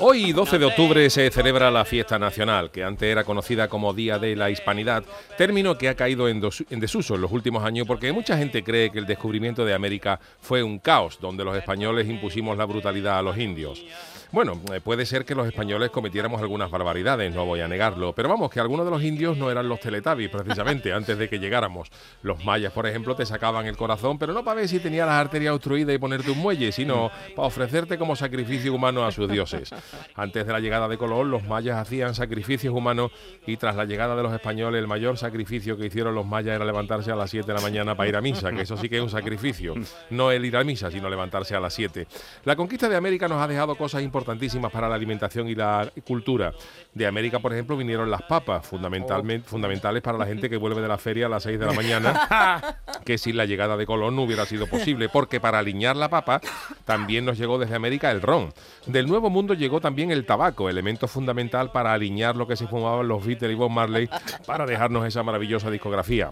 Hoy, 12 de octubre, se celebra la fiesta nacional, que antes era conocida como Día de la Hispanidad, término que ha caído en, en, desuso en los últimos años porque mucha gente cree que el descubrimiento de América fue un caos, donde los españoles impusimos la brutalidad a los indios. Bueno, eh, puede ser que los españoles cometiéramos algunas barbaridades, no voy a negarlo, pero vamos, que algunos de los indios no eran los teletabis, precisamente, antes de que llegáramos. Los mayas, por ejemplo, te sacaban el corazón, pero no para ver si tenía las arterias obstruidas y ponerte un muelle, sino para ofrecerte como sacrificio humano a sus dioses. Antes de la llegada de Colón, los mayas hacían sacrificios humanos y tras la llegada de los españoles, el mayor sacrificio que hicieron los mayas era levantarse a las 7 de la mañana para ir a misa, que eso sí que es un sacrificio. No el ir a misa, sino levantarse a las 7. La conquista de América nos ha dejado cosas importantísimas para la alimentación y la cultura. De América, por ejemplo, vinieron las papas, fundamentalmente, fundamentales para la gente que vuelve de la feria a las 6 de la mañana, que sin la llegada de Colón no hubiera sido posible, porque para aliñar la papa también nos llegó desde América el ron. Del Nuevo Mundo llegó también el tabaco, elemento fundamental para aliñar lo que se fumaban los Beatles y Bob Marley para dejarnos esa maravillosa discografía.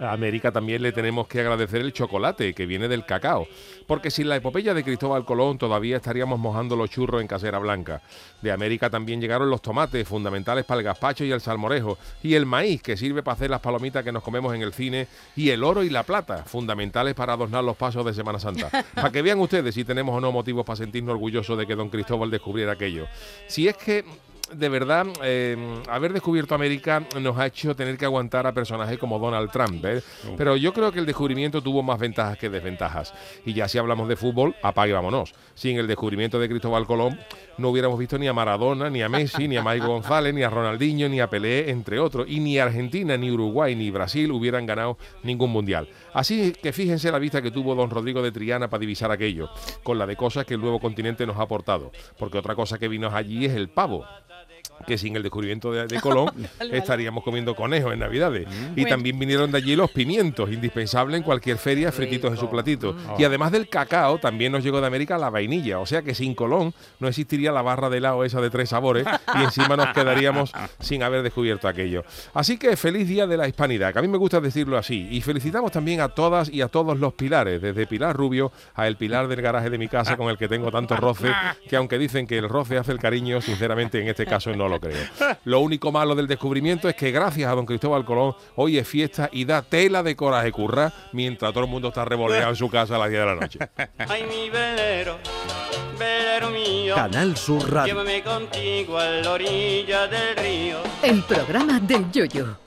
A América también le tenemos que agradecer el chocolate que viene del cacao, porque sin la epopeya de Cristóbal Colón todavía estaríamos mojando los churros en casera blanca. De América también llegaron los tomates, fundamentales para el gazpacho y el salmorejo, y el maíz, que sirve para hacer las palomitas que nos comemos en el cine, y el oro y la plata, fundamentales para adornar los pasos de Semana Santa. Para que vean ustedes si tenemos o no motivos para sentirnos orgullosos de que don Cristóbal descubriera aquello. Si es que de verdad, eh, haber descubierto América nos ha hecho tener que aguantar a personajes como Donald Trump. ¿eh? Pero yo creo que el descubrimiento tuvo más ventajas que desventajas. Y ya si hablamos de fútbol, apague vámonos. Sin el descubrimiento de Cristóbal Colón, no hubiéramos visto ni a Maradona, ni a Messi, ni a Mike González, ni a Ronaldinho, ni a Pelé, entre otros. Y ni Argentina, ni Uruguay, ni Brasil hubieran ganado ningún mundial. Así que fíjense la vista que tuvo don Rodrigo de Triana para divisar aquello, con la de cosas que el nuevo continente nos ha aportado. Porque otra cosa que vino allí es el pavo que sin el descubrimiento de, Colón estaríamos comiendo conejos en Navidades. Mm. Y también vinieron de allí los pimientos, indispensables en cualquier feria, frititos en su platito. Mm. Y además del cacao, también nos llegó de América la vainilla. O sea que sin Colón no existiría la barra de helado esa de tres sabores y encima nos quedaríamos sin haber descubierto aquello. Así que feliz día de la hispanidad, que a mí me gusta decirlo así. Y felicitamos también a todas y a todos los pilares, desde Pilar Rubio a el pilar del garaje de mi casa con el que tengo tanto roce, que aunque dicen que el roce hace el cariño, sinceramente en este caso no lo creo. Lo único malo del descubrimiento es que gracias a don Cristóbal Colón hoy es fiesta y da tela de coraje curra mientras todo el mundo está revoleado en su casa a las 10 de la noche. Ay, mi velero, velero mío. Canal Sur Radio. Llévame contigo a la orilla del río. El programa del Yoyo.